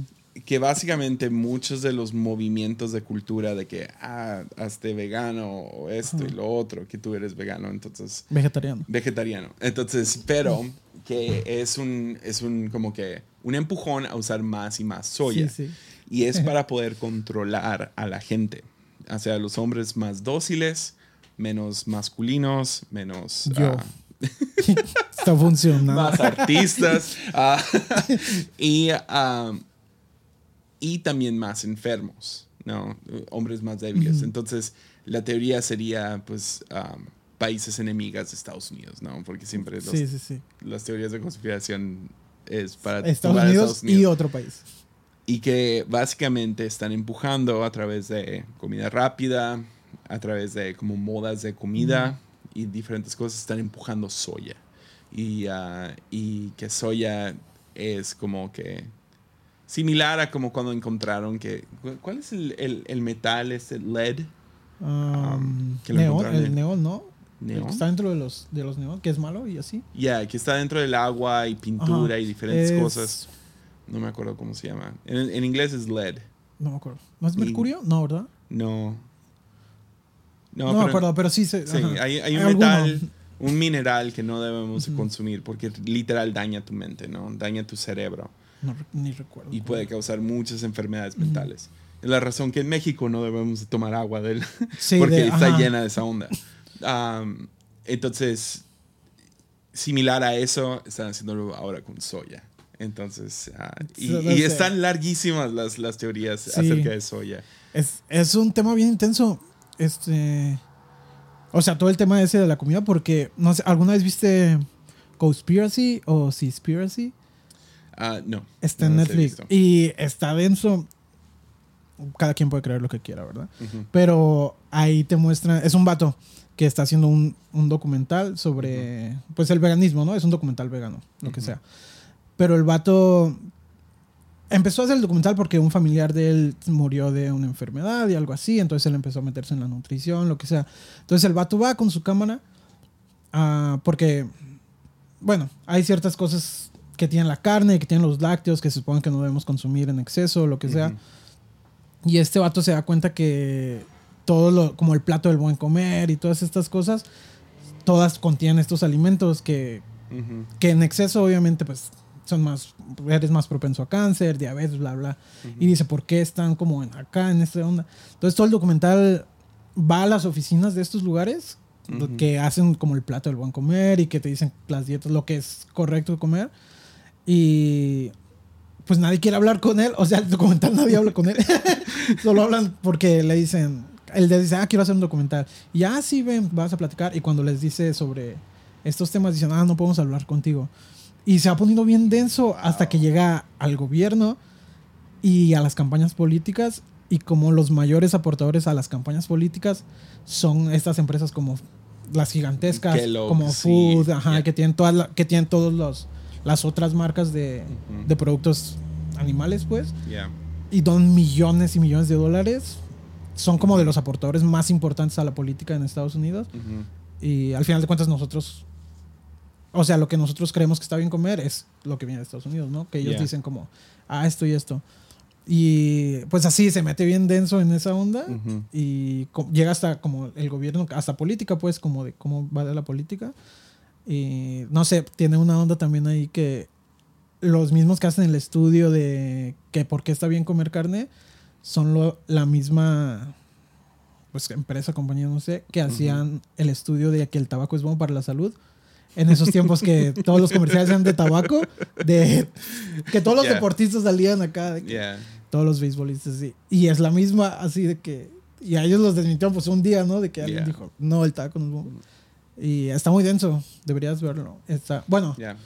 Que básicamente muchos de los movimientos de cultura de que, ah, hazte vegano o esto y lo otro, que tú eres vegano, entonces, Vegetariano. vegetariano. Entonces, pero que es un, es un, como que, un empujón a usar más y más soya. Sí, sí. Y es para poder controlar a la gente. O sea, los hombres más dóciles, menos masculinos, menos... Yo. ah, Está funcionando. más artistas ah, y, ah, y también más enfermos, ¿no? Hombres más débiles. Entonces, la teoría sería, pues, ah, países enemigas de Estados Unidos, ¿no? Porque siempre los- Sí, sí, sí. las teorías de conspiración es para Estados tumbar a Unidos, y otro país. y que básicamente están empujando a través de comida rápida, a través de como modas de comida y diferentes cosas, están empujando soya. Y, ah, y que soya es como que similar a como cuando encontraron que... ¿cu- ¿Cuál es el, el- el metal, este lead? Um, que lo neón, el en- neón, ¿no? El que está dentro de los, de los neón, que es malo y así. Ya, que está dentro del agua y pintura Ajá. y diferentes Es- cosas. No me acuerdo cómo se llama. En, en inglés es lead. No me acuerdo. ¿No es Y- mercurio? No, ¿verdad? No. No, No, me acuerdo, pero sí se. Sí, hay, hay un alguno. metal, un mineral que no debemos de consumir porque literal daña tu mente, ¿no? Daña tu cerebro No, ni recuerdo. y puede causar muchas enfermedades mentales. Es la razón que en México no debemos de tomar agua del, Sí, porque de- está ajá. llena de esa onda. Entonces, similar a eso, están haciéndolo ahora con soya. Entonces, ah, y, están larguísimas las, las teorías Sí. acerca de soya. Es, es un tema bien intenso. Este. O sea, todo el tema ese de la comida, porque, no sé, ¿alguna vez viste Conspiracy o Seaspiracy? Ah, no. Está en no Netflix. Y está denso. Cada quien puede creer lo que quiera, ¿verdad? Pero ahí te muestran. Es un vato que está haciendo un, un documental sobre. Pues el veganismo, ¿no? Es un documental vegano, lo que sea. Pero el vato. Empezó a hacer el documental porque un familiar de él murió de una enfermedad y algo así. Entonces él empezó a meterse en la nutrición, lo que sea. Entonces el vato va con su cámara. ah, porque. Bueno, hay ciertas cosas que tienen la carne, que tienen los lácteos, que se supone que no debemos consumir en exceso, lo que sea. Y este vato se da cuenta que todo lo, como el plato del buen comer y todas estas cosas, todas contienen estos alimentos que, que en exceso obviamente pues son más, eres más propenso a cáncer, diabetes, bla, bla. Y dice, ¿por qué están como en acá, en esta onda? Entonces todo el documental va a las oficinas de estos lugares Ujú. que hacen como el plato del buen comer y que te dicen las dietas, lo que es correcto comer. Y pues nadie quiere hablar con él. O sea, el documental nadie habla con él. Solo hablan porque le dicen, él le dice, ah, quiero hacer un documental. Y ah, sí, ven, vas a platicar. Y cuando les dice sobre estos temas, dicen, ah, no podemos hablar contigo. Y se va poniendo bien denso hasta que llega al gobierno y a las campañas políticas. Y como los mayores aportadores a las campañas políticas son estas empresas como las gigantescas, Kellogg, como sí, Food, ajá, yeah. que tienen todas la- que tienen todos los las otras marcas de, de productos animales, pues, Yeah. y don millones y millones de dólares. Son como de los aportadores más importantes a la política en Estados Unidos. Y al final de cuentas nosotros, o sea, lo que nosotros creemos que está bien comer es lo que viene de Estados Unidos, ¿no? Que ellos Yeah. dicen como, ah, esto y esto. Y pues así se mete bien denso en esa onda Ujú. y co- llega hasta como el gobierno, hasta política, pues, como de cómo va de la política. Y no sé, tiene una onda también ahí que los mismos que hacen el estudio de que por qué está bien comer carne son lo- la misma pues empresa, compañía, no sé, que hacían el estudio de que el tabaco es bueno para la salud. En esos tiempos que todos los comerciales eran de tabaco, de que todos los Yeah. deportistas salían acá, de que Yeah. todos los beisbolistas, sí. Y es la misma, así de que. Y a ellos los desmintieron, pues un día, ¿no? De que alguien Yeah. dijo, no, el tabaco no es bueno. Y está muy denso, deberías verlo. Está, bueno, Yeah.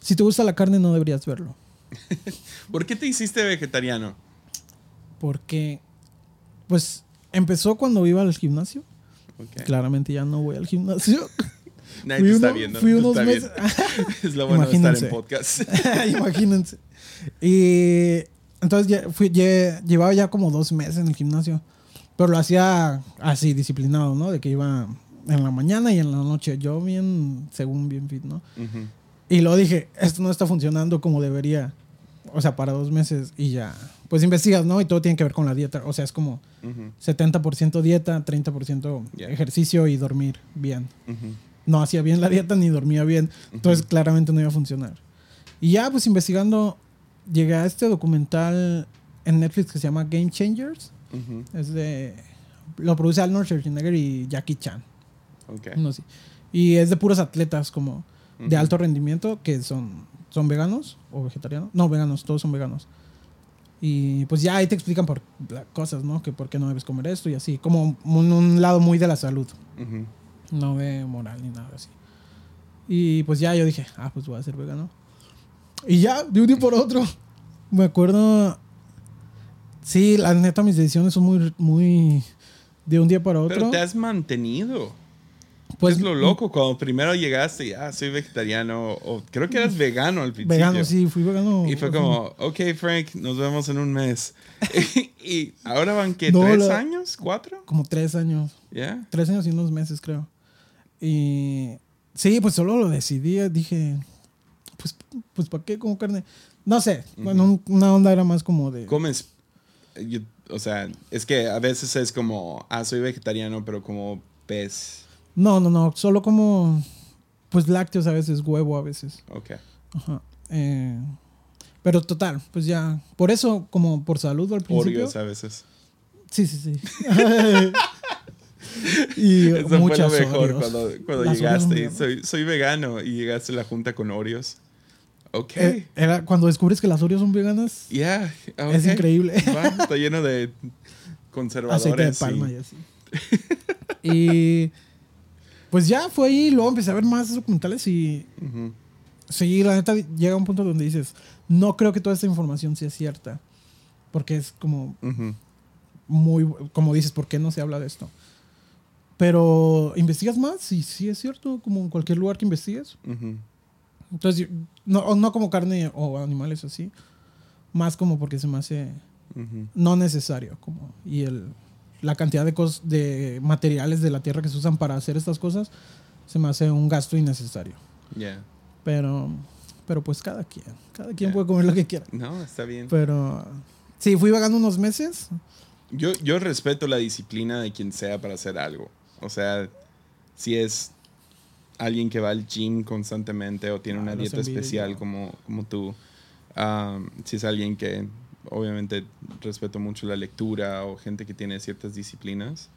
si te gusta la carne, no deberías verlo. ¿Por qué te hiciste vegetariano? Porque, pues, empezó cuando iba al gimnasio. Claramente ya no voy al gimnasio. Nadie Fui te está uno- viendo. fui unos está meses. es lo bueno de estar en podcast. Imagínense. Y entonces ya fui- llevaba ya como dos meses en el gimnasio. Pero lo hacía así, disciplinado, ¿no? De que iba en la mañana y en la noche. Yo bien, según bien fit, ¿no? Ujú. Y luego dije, esto no está funcionando como debería. O sea, para dos meses y ya. Pues investigas, ¿no? Y todo tiene que ver con la dieta. O sea, es como Ujú. 70% dieta, 30% Yeah. ejercicio y dormir bien no hacía bien la dieta ni dormía bien. Entonces claramente no iba a funcionar. Y ya pues investigando, llegué a este documental en Netflix que se llama Game Changers. Es de... Lo produce Arnold Schwarzenegger y Jackie Chan. Ok. No sé. Y es de puros atletas como de alto rendimiento que son, son veganos o vegetarianos. No, veganos, todos son veganos. Y pues ya ahí te explican por cosas, ¿no? Que por qué no debes comer esto y así. Como un, un lado muy de la salud. No de moral ni nada así. Y pues ya yo dije, ah, pues voy a ser vegano. Y ya, de un día por otro. Me acuerdo. Sí, la neta, mis decisiones son muy, muy. De un día para otro. Pero te has mantenido. Pues es lo loco, cuando primero llegaste, y, ah, soy vegetariano, o creo que eras vegano al principio. Vegano, sí, fui vegano. Y fue como, ok, Frank, nos vemos en un mes. y ahora van. No, ¿Tres la- años? ¿Cuatro? Como tres años. ¿Ya? Tres años y unos meses, creo. Y. Sí, pues solo lo decidí. Dije, pues, pues ¿para qué como carne? No sé. Bueno, un- una onda era más como de. ¿Comes? yo- O sea, es que a veces es como, ah, soy vegetariano, pero como pez. No, no, no. Solo como. Pues lácteos a veces, huevo a veces. Ok. Ajá. Eh, pero total, pues ya. Por eso, como por salud al principio. Oreos a veces. Sí, sí, sí. y Eso fue lo muchas mejor Oreos. cuando, cuando Las Oreos llegaste. y. Soy, soy vegano y llegaste a la junta con Oreos. Ok. Eh, era cuando descubres que las Oreos son veganas. Yeah, Es ok. increíble. Está lleno de conservadores. Aceite de y- palma y así. y pues ya fue ahí, luego empecé a ver más documentales y Ujú. sí, la neta llega un punto donde dices, no creo que toda esta información sea cierta. Porque es como muy, como dices, ¿por qué no se habla de esto? Pero investigas más y sí es cierto, como en cualquier lugar que investigues. Entonces, no, no como carne o animales así, más como porque se me hace Ujú. no necesario. Como, y el, la cantidad de, cos- de materiales de la tierra que se usan para hacer estas cosas se me hace un gasto innecesario. Yeah. Pero, pero pues cada quien, cada quien puede comer lo que quiera. No, está bien. Pero sí, fui vagando unos meses. Yo, yo respeto la disciplina de quien sea para hacer algo. O sea, si es alguien que va al gym constantemente o tiene Ah, una los dieta especial como, como tú, um, si es alguien que obviamente respeto mucho la lectura o gente que tiene ciertas disciplinas,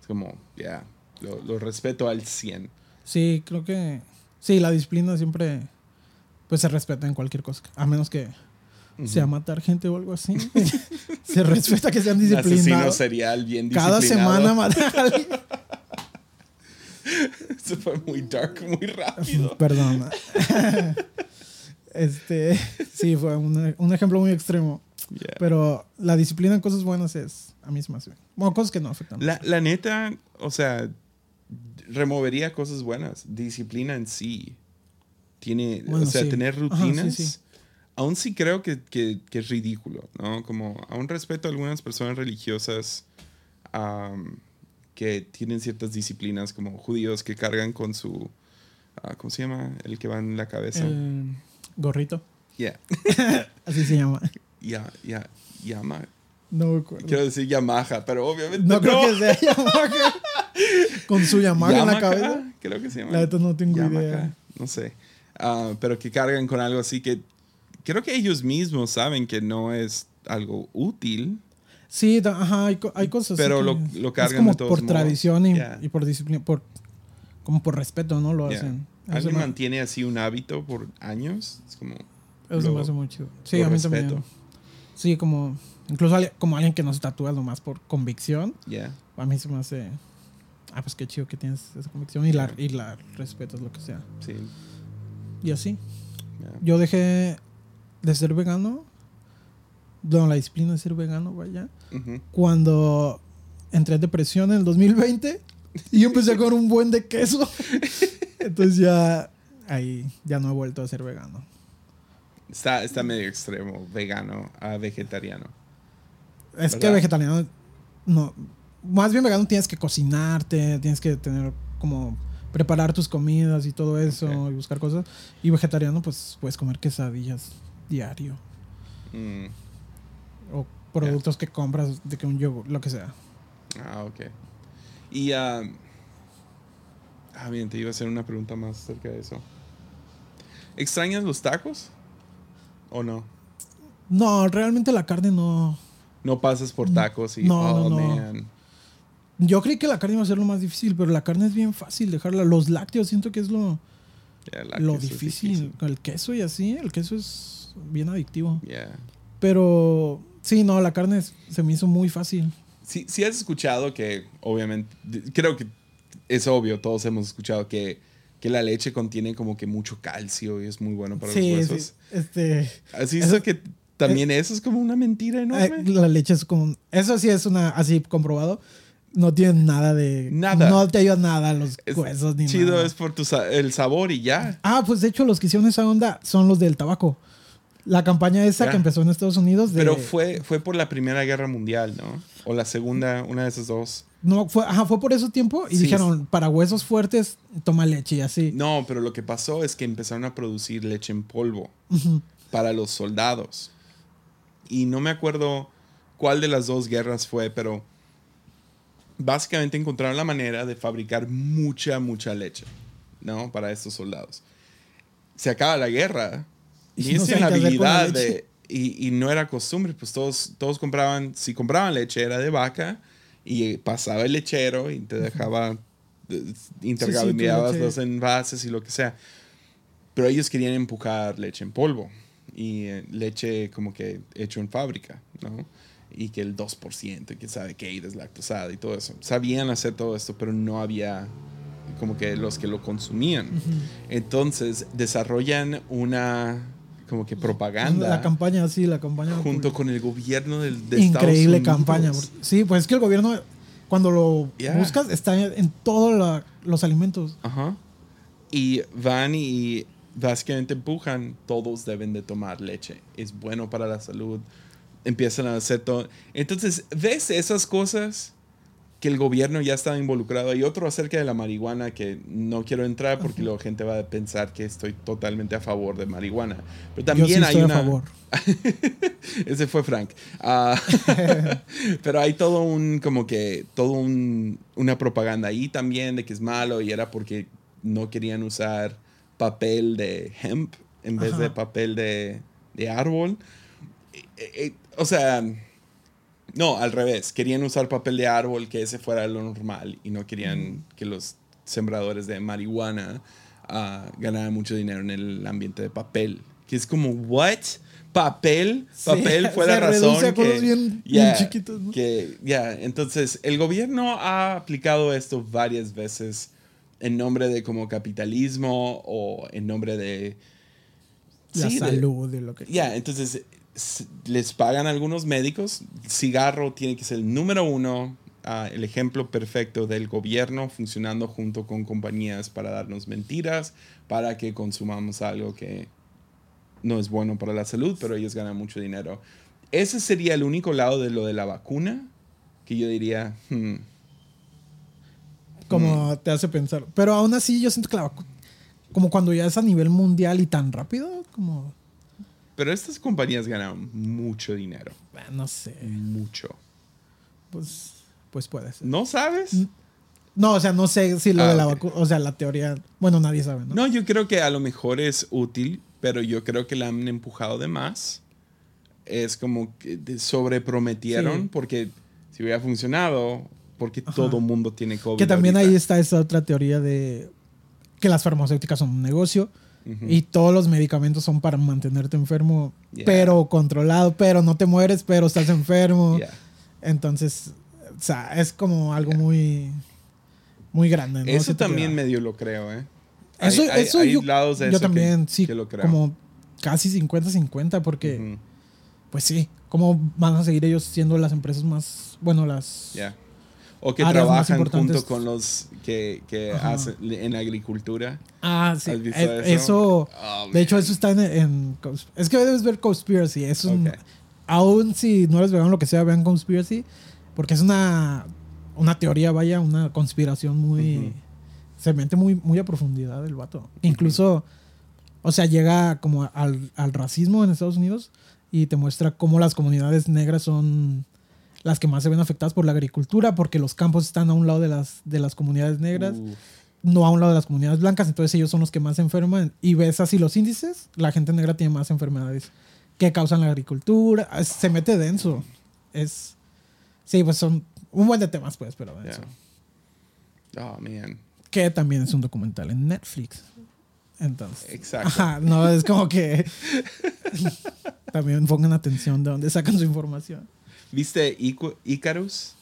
es como, ya, lo, lo respeto al 100. Sí, creo que sí, la disciplina siempre pues se respeta en cualquier cosa, a menos que sea matar gente o algo así. se respeta que sean Un asesino disciplinados. serial bien Cada disciplinado. semana matar a alguien. Se fue muy dark, muy rápido. Perdón. este, sí, fue un, un ejemplo muy extremo. Yeah. Pero la disciplina en cosas buenas es, a mí se me hace bien. Bueno, cosas que no afectan. La, la neta, o sea, removería cosas buenas. Disciplina en sí. Tiene, Bueno, o sea, sí. tener Ajá, rutinas. sí, sí. Aún sí creo que, que- que es ridículo, ¿no? Como, aún respeto a algunas personas religiosas que tienen ciertas disciplinas, como judíos que cargan con su. ah, ¿Cómo se llama? El que va en la cabeza. El gorrito, Yeah. así se llama. Ya, ya, Yama. No me acuerdo. Quiero decir Yamaha, pero obviamente. No creo que sea Yamaha. Con su Yamaha en la cabeza. Creo que se llama. La neta no tengo Yamaha, idea. No sé. Ah, pero que cargan con algo así que creo que ellos mismos saben que no es algo útil. Sí, ajá, hay, hay cosas. Pero así lo- que lo es cargan como de todos por modos. tradición y, Yeah. y por disciplina, por como por respeto, ¿no? Lo Ya. hacen. Alguien mantiene así un hábito por años. Es como. Eso lo- me hace muy chido. Sí, lo a mí respeto. también. Sí, como incluso como alguien que no se tatúa nomás por convicción, a mí se me hace ah, pues qué chido que tienes esa convicción y la y la respetas lo que sea. Sí. Y así. Yo dejé de ser vegano. No, la disciplina de ser vegano, vaya. Cuando entré en depresión en el 2020 y empecé a comer un buen de queso. Entonces ya ahí ya no he vuelto a ser vegano. Está, está medio extremo, vegano a vegetariano. Es que vegetariano no, más bien vegano tienes que cocinarte, tienes que tener como preparar tus comidas y todo eso y buscar cosas. Y vegetariano pues puedes comer quesadillas diario Mm. o productos que compras de que un yogur, lo que sea. Ah, ok. Y. ah, ah, bien, te iba a hacer una pregunta más acerca de eso. ¿Extrañas los tacos? ¿O no? No, realmente la carne no. No pasas por tacos y. No, oh, no, no. man. Yo creí que la carne iba a ser lo más difícil, pero la carne es bien fácil dejarla. Los lácteos siento que es lo, Yeah, lo difícil. El queso y así, el queso es bien adictivo. Yeah. Pero sí, no, la carne es- se me hizo muy fácil. Sí, sí has escuchado que, obviamente, creo que es obvio, todos hemos escuchado que, que la leche contiene como que mucho calcio y es muy bueno para sí, los sí, huesos. este, Así Eso- es que también eso es como una mentira eh, enorme. la leche es como, eso sí es una, así comprobado, no tiene nada de, Nada. no te ayuda nada a los Es huesos ni chido nada. es por tu el sabor y ya. Ah, pues de hecho los que hicieron esa onda son los del tabaco. La campaña esa que empezó en Estados Unidos de, Pero fue, fue por la Primera Guerra Mundial, ¿no? O la Segunda, una de esas dos. No fue, ajá, fue por ese tiempo y Sí, dijeron, para huesos fuertes toma leche y así. No, pero lo que pasó es que empezaron a producir leche en polvo para los soldados. Y no me acuerdo cuál de las dos guerras fue, pero básicamente encontraron la manera de fabricar mucha, mucha leche, ¿no? Para estos soldados. Se acaba la guerra y, no esa de... Y, y no era costumbre, pues todos, todos compraban, si compraban leche era de vaca y pasaba el lechero y te dejaba, eh, intercambiabas leche. los envases y lo que sea. Pero ellos querían empujar leche en polvo y eh, leche como que hecho en fábrica, ¿no? Y que el 2%, y que sabe que hay deslactosada y todo eso. Sabían hacer todo esto, pero no había como que los que lo consumían. Entonces desarrollan una como que propaganda La campaña, sí, la campaña. junto con el gobierno del, de Increíble campaña. Sí, pues es que el gobierno, cuando lo Yeah. buscas, está en todos los alimentos. Ajá. Y van y básicamente empujan, todos deben de tomar leche. Es bueno para la salud. Empiezan a hacer todo. Entonces, ¿ves esas cosas que el gobierno ya está involucrado? Hay otro acerca de la marihuana que no quiero entrar porque luego gente va a pensar que estoy totalmente a favor de marihuana. Pero también Yo sí hay estoy una... a favor. Ese fue Frank. Ah, pero hay todo un, como que, todo un, una propaganda ahí también de que es malo y era porque no querían usar papel de hemp en vez de papel de, de árbol. Eh, eh, o sea, no, al revés. Querían usar papel de árbol, que ese fuera lo normal y no querían que los sembradores de marihuana ah, ganaran mucho dinero en el ambiente de papel. Que es como, ¿what? Papel, Sí, papel fue la razón que, bien- ya, bien que ya, entonces el gobierno ha aplicado esto varias veces en nombre de como capitalismo o en nombre de La sí, de- salud y lo que. ya, entonces les pagan algunos médicos. Cigarro tiene que ser el número uno, ah, el ejemplo perfecto del gobierno funcionando junto con compañías para darnos mentiras, para que consumamos algo que no es bueno para la salud, pero ellos ganan mucho dinero. Ese sería el único lado de lo de la vacuna que yo diría, hmm, Como Mm. te hace pensar. Pero aún así, yo siento que la vacu- Como cuando ya es a nivel mundial y tan rápido, como. Pero estas compañías ganan mucho dinero, eh, No sé. mucho. Pues, pues puede ser. ¿No sabes? No, o sea, no sé si lo Ah, de la ok. vacuna. O sea, la teoría. Bueno, nadie sabe, ¿no? No, yo creo que a lo mejor es útil, pero yo creo que la han empujado de más. Es como que sobreprometieron, Sí. porque si hubiera funcionado, porque Ajá. todo mundo tiene COVID. Que también ahorita. ahí está esa otra teoría de que las farmacéuticas son un negocio Y todos los medicamentos son para mantenerte enfermo, Yeah. pero controlado, pero no te mueres, pero estás enfermo. Yeah. Entonces, o sea, es como algo muy muy grande. ¿no? Eso que también medio lo creo, ¿eh? Eso, Hay- hay- eso hay yo, lados de yo eso que- también, sí, que lo creo. como casi 50-50, porque, pues sí, ¿cómo van a seguir ellos siendo las empresas más, bueno, las... O que trabajan junto con los que, que hacen en agricultura. Ah, sí, ¿Has visto eh, eso? eso, Oh, de hecho, eso está en, es que debes ver Conspiracy, es un, aún si no eres vegano lo que sea, vean Conspiracy, porque es una, una teoría, vaya, una conspiración muy, se mete muy, muy a profundidad el vato. Incluso, o sea, llega como al, al racismo en Estados Unidos y te muestra cómo las comunidades negras son las que más se ven afectadas por la agricultura, porque los campos están a un lado de las, de las comunidades negras, Uf. no a un lado de las comunidades blancas, entonces ellos son los que más se enferman. Y ves así los índices, la gente negra tiene más enfermedades que causan la agricultura, es- se mete denso. Es, sí, pues son un buen de temas, pues, pero denso. Yeah. Oh, man. Que también es un documental en Netflix. Entonces. Exacto. Ajá, no, es como que también pongan atención de dónde sacan su información. ¿Viste Icarus?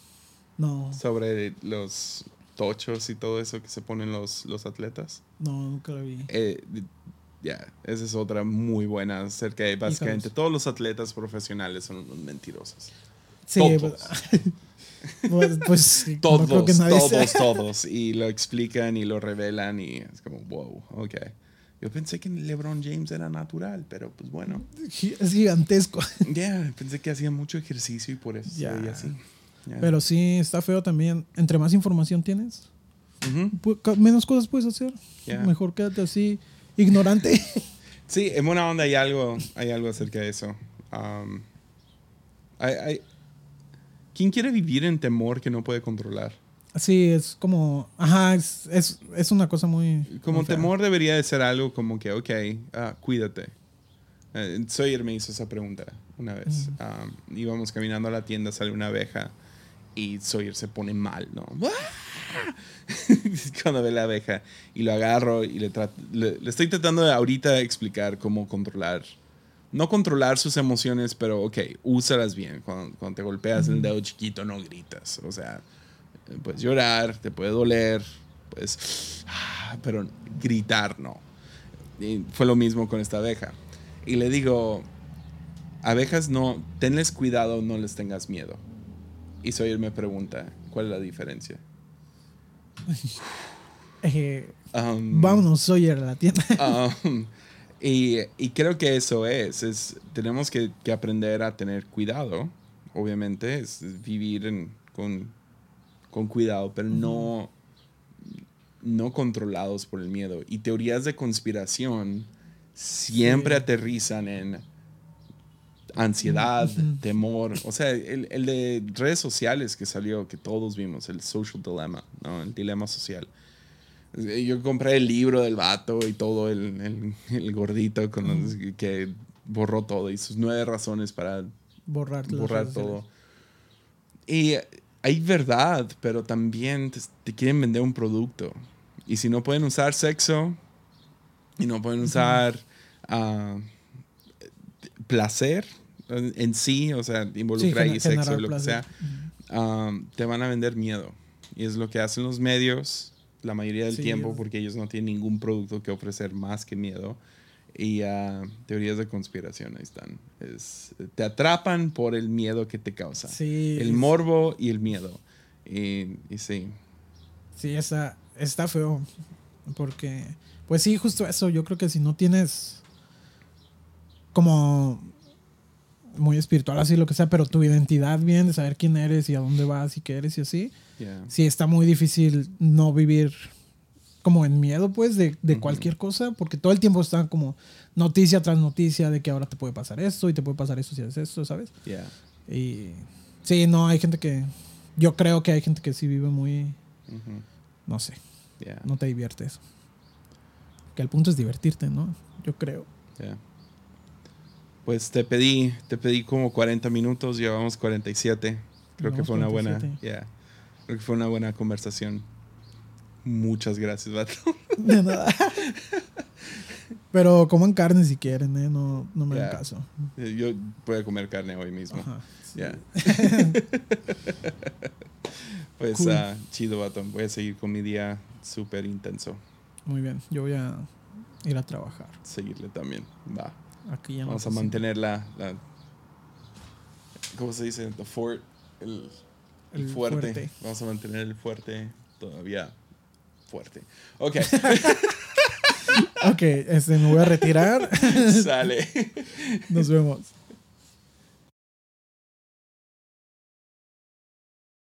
No, Sobre los tochos y todo eso que se ponen los, los atletas. no, nunca lo vi. Eh, ya, esa es otra muy buena acerca de básicamente Icarus. todos los atletas profesionales son unos mentirosos. Sí, Todos. pues, pues, no Todos, nadie todos, sea. todos. Y lo explican y lo revelan y es como, wow, ok. Yo pensé que LeBron James era natural, pero pues bueno. Es gigantesco. Ya, pensé que hacía mucho ejercicio y por eso veía así. Pero sí, está feo también. Entre más información tienes, menos cosas puedes hacer. Mejor quédate así, ignorante. Sí, en buena onda hay algo, hay algo acerca de eso. Um, hay, hay- ¿Quién quiere vivir en temor que no puede controlar? Sí, es como. Ajá, es, es, es una cosa muy. Como muy temor debería de ser algo como que, ok, ah, cuídate. Eh, Sawyer me hizo esa pregunta una vez. Ah, íbamos caminando a la tienda, sale una abeja y Sawyer se pone mal, ¿no? Cuando ve la abeja y lo agarro y le, le, le estoy tratando de ahorita explicar cómo controlar. No controlar sus emociones, pero ok, úsalas bien. Cuando, cuando te golpeas el dedo chiquito, no gritas. O sea, puedes llorar, te puede doler, puedes. ah, Pero gritar no. Y fue lo mismo con esta abeja. Y le digo, abejas no, tenles cuidado, no les tengas miedo. Y Sawyer me pregunta, ¿cuál es la diferencia? Eh, Um, vámonos, Sawyer, a la tienda. Um, y, y creo que eso es, es tenemos que, que aprender a tener cuidado, obviamente, es vivir en- con, con cuidado, pero no, no controlados por el miedo. Y teorías de conspiración siempre Sí. aterrizan en ansiedad, temor. O sea, el, el de redes sociales que salió, que todos vimos, el social dilemma, ¿no? El dilema social. Yo compré el libro del vato y todo, el, el- el gordito con los- que borró todo y sus nueve razones para Borrar, borrar todo. sociales. Y hay verdad, pero también te, te quieren vender un producto. Y si no pueden usar sexo y no pueden usar ah, placer en sí, o sea, involucra Sí, ahí sexo lo que sea, um, te van a vender miedo. Y es lo que hacen los medios la mayoría del Sí, tiempo porque ellos no tienen ningún producto que ofrecer más que miedo. Y ah, teorías de conspiración ahí están. Es, te atrapan por el miedo que te causa. Sí. El morbo y el miedo. Y, y sí. Sí, está, está feo. Porque, pues sí, justo eso. Yo creo que si no tienes como muy espiritual, así lo que sea, pero tu identidad bien, de saber quién eres y a dónde vas y qué eres y así, yeah. sí está muy difícil no vivir como en miedo, pues, de, de cualquier cosa, porque todo el tiempo está como noticia tras noticia de que ahora te puede pasar esto y te puede pasar esto si haces esto, ¿sabes? Yeah. Y sí, no, hay gente que, yo creo que hay gente que sí vive muy, no sé, Yeah. no te diviertes. Que el punto es divertirte, ¿no? Yo creo. Yeah. Pues te pedí, te pedí como 40 minutos, llevamos 47. Creo que fue una buena, 47. yeah. Creo que fue una buena conversación. Muchas gracias, Vato. De nada. Pero coman carne si quieren, ¿eh? No, no me Ya. hagan caso. Yo voy a comer carne hoy mismo. Ajá. sí. Ya. Pues Cool. ah, chido, Vato. Voy a seguir con mi día súper intenso. Muy bien. Yo voy a ir a trabajar. Seguirle también. Va. Aquí ya no Vamos a mantener la, la- ¿Cómo se dice? The fort. El, el El fuerte. fuerte. Vamos a mantener el fuerte todavía fuerte. Ok. Ok, este, me voy a retirar. Sale. Nos vemos.